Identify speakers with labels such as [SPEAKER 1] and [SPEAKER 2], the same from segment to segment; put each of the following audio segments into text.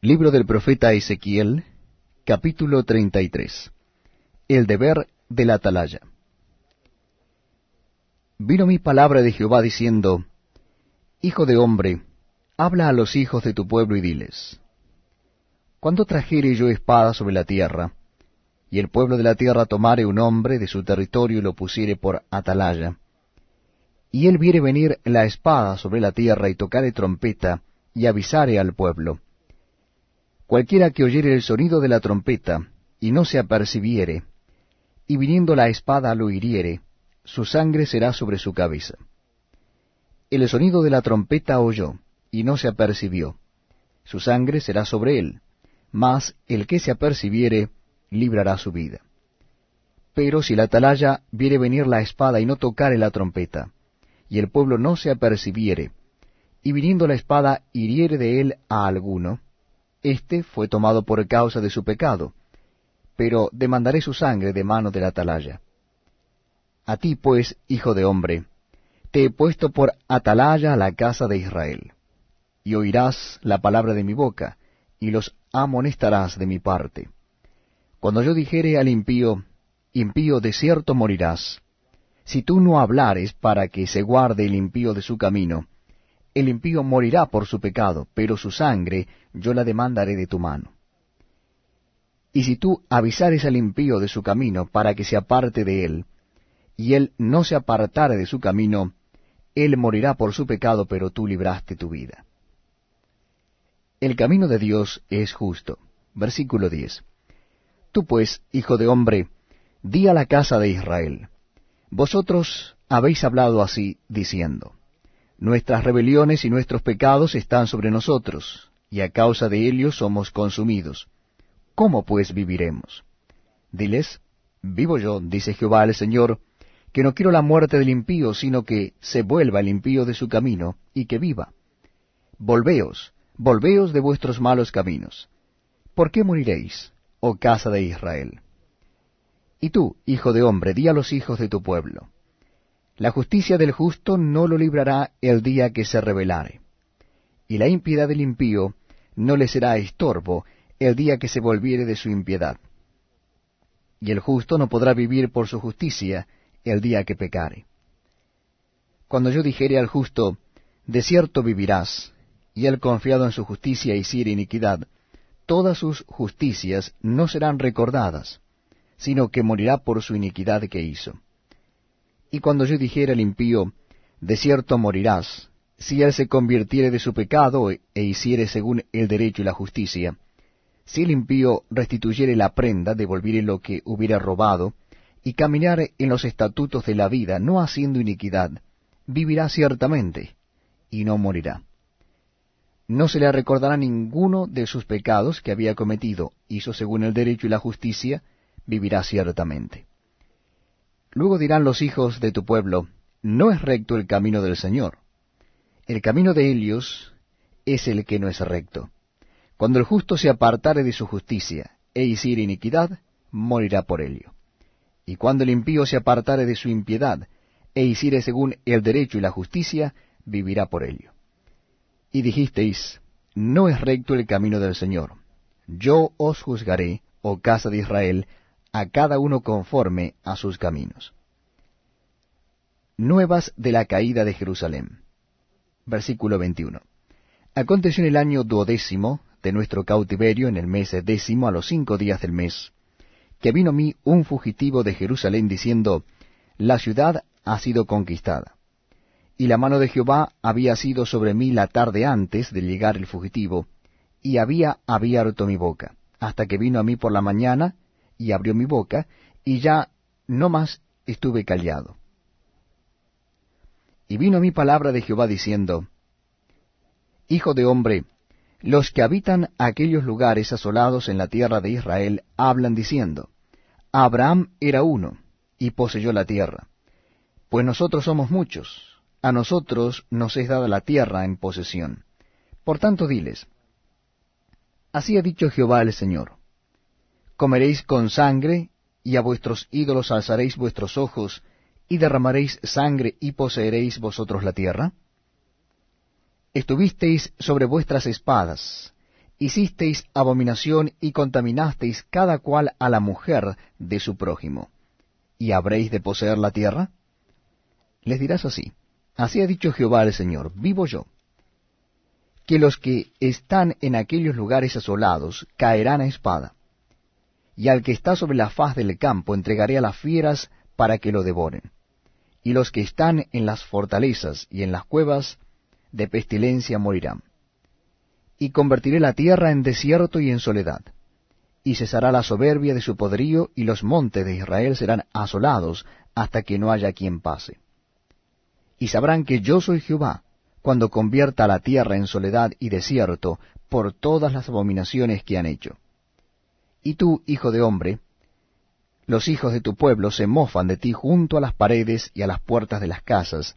[SPEAKER 1] Libro del profeta Ezequiel, capítulo 33. El deber de la atalaya. Vino mi palabra de Jehová diciendo, Hijo de hombre, habla a los hijos de tu pueblo y diles, Cuando trajere yo espada sobre la tierra, y el pueblo de la tierra tomare un hombre de su territorio y lo pusiere por atalaya, y él viere venir la espada sobre la tierra y tocare trompeta, y avisare al pueblo, Cualquiera que oyere el sonido de la trompeta, y no se apercibiere, y viniendo la espada lo hiriere, su sangre será sobre su cabeza. El sonido de la trompeta oyó, y no se apercibió, su sangre será sobre él, mas el que se apercibiere, librará su vida. Pero si la atalaya viere venir la espada y no tocare la trompeta, y el pueblo no se apercibiere, y viniendo la espada hiriere de él a alguno, este fue tomado por causa de su pecado, pero demandaré su sangre de mano del atalaya. A ti, pues, hijo de hombre, te he puesto por atalaya a la casa de Israel. Y oirás la palabra de mi boca, y los amonestarás de mi parte. Cuando yo dijere al impío, impío de cierto morirás, si tú no hablares para que se guarde el impío de su camino, el impío morirá por su pecado, pero su sangre yo la demandaré de tu mano. Y si tú avisares al impío de su camino para que se aparte de él, y él no se apartare de su camino, él morirá por su pecado, pero tú libraste tu vida. El camino de Dios es justo. Versículo 10. Tú pues, hijo de hombre, di a la casa de Israel, vosotros habéis hablado así, diciendo, Nuestras rebeliones y nuestros pecados están sobre nosotros, y a causa de ellos somos consumidos. ¿Cómo pues viviremos? Diles, vivo yo, dice Jehová el Señor, que no quiero la muerte del impío, sino que se vuelva el impío de su camino, y que viva. Volveos, volveos de vuestros malos caminos. ¿Por qué moriréis, oh casa de Israel? Y tú, hijo de hombre, di a los hijos de tu pueblo, la justicia del justo no lo librará el día que se rebelare, y la impiedad del impío no le será estorbo el día que se volviere de su impiedad. Y el justo no podrá vivir por su justicia el día que pecare. Cuando yo dijere al justo, de cierto vivirás, y él confiado en su justicia hiciere iniquidad, todas sus justicias no serán recordadas, sino que morirá por su iniquidad que hizo. Y cuando yo dijera al impío, de cierto morirás, si él se convirtiere de su pecado e hiciere según el derecho y la justicia, si el impío restituyere la prenda, devolviere lo que hubiera robado, y caminare en los estatutos de la vida, no haciendo iniquidad, vivirá ciertamente, y no morirá. No se le recordará ninguno de sus pecados que había cometido, hizo según el derecho y la justicia, vivirá ciertamente. Luego dirán los hijos de tu pueblo, no es recto el camino del Señor. El camino de ellos es el que no es recto. Cuando el justo se apartare de su justicia e hiciere iniquidad, morirá por ello. Y cuando el impío se apartare de su impiedad e hiciere según el derecho y la justicia, vivirá por ello. Y dijisteis, no es recto el camino del Señor. Yo os juzgaré, oh casa de Israel, a cada uno conforme a sus caminos. Nuevas de la caída de Jerusalén. Versículo 21. Aconteció en el año duodécimo de nuestro cautiverio, en el mes décimo, a los cinco días del mes, que vino a mí un fugitivo de Jerusalén diciendo, La ciudad ha sido conquistada. Y la mano de Jehová había sido sobre mí la tarde antes de llegar el fugitivo, y había abierto mi boca, hasta que vino a mí por la mañana, y abrió mi boca, y ya no más estuve callado. Y vino mi palabra de Jehová diciendo, Hijo de hombre, los que habitan aquellos lugares asolados en la tierra de Israel hablan diciendo, Abraham era uno, y poseyó la tierra. Pues nosotros somos muchos, a nosotros nos es dada la tierra en posesión. Por tanto diles, Así ha dicho Jehová el Señor, comeréis con sangre, y a vuestros ídolos alzaréis vuestros ojos, y derramaréis sangre, y poseeréis vosotros la tierra? Estuvisteis sobre vuestras espadas, hicisteis abominación y contaminasteis cada cual a la mujer de su prójimo. ¿Y habréis de poseer la tierra? Les dirás así, así ha dicho Jehová el Señor, vivo yo, que los que están en aquellos lugares asolados caerán a espada, y al que está sobre la faz del campo entregaré a las fieras para que lo devoren, y los que están en las fortalezas y en las cuevas de pestilencia morirán y convertiré la tierra en desierto y en soledad. Y cesará la soberbia de su poderío, y los montes de Israel serán asolados hasta que no haya quien pase. Y sabrán que yo soy Jehová, cuando convierta la tierra en soledad y desierto por todas las abominaciones que han hecho. Y tú, hijo de hombre, los hijos de tu pueblo se mofan de ti junto a las paredes y a las puertas de las casas,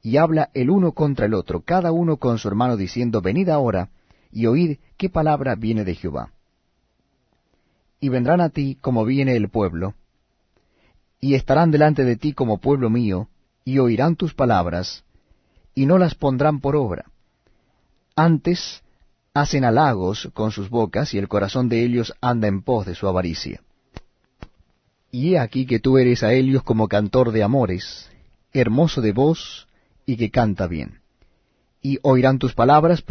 [SPEAKER 1] y habla el uno contra el otro, cada uno con su hermano, diciendo, Venid ahora, y oíd qué palabra viene de Jehová. Y vendrán a ti como viene el pueblo, y estarán delante de ti como pueblo mío, y oirán tus palabras, y no las pondrán por obra. Antes hacen halagos con sus bocas, y el corazón de ellos anda en pos de su avaricia. Y he aquí que tú eres a ellos como cantor de amores, hermoso de voz, y que canta bien. Y oirán tus palabras,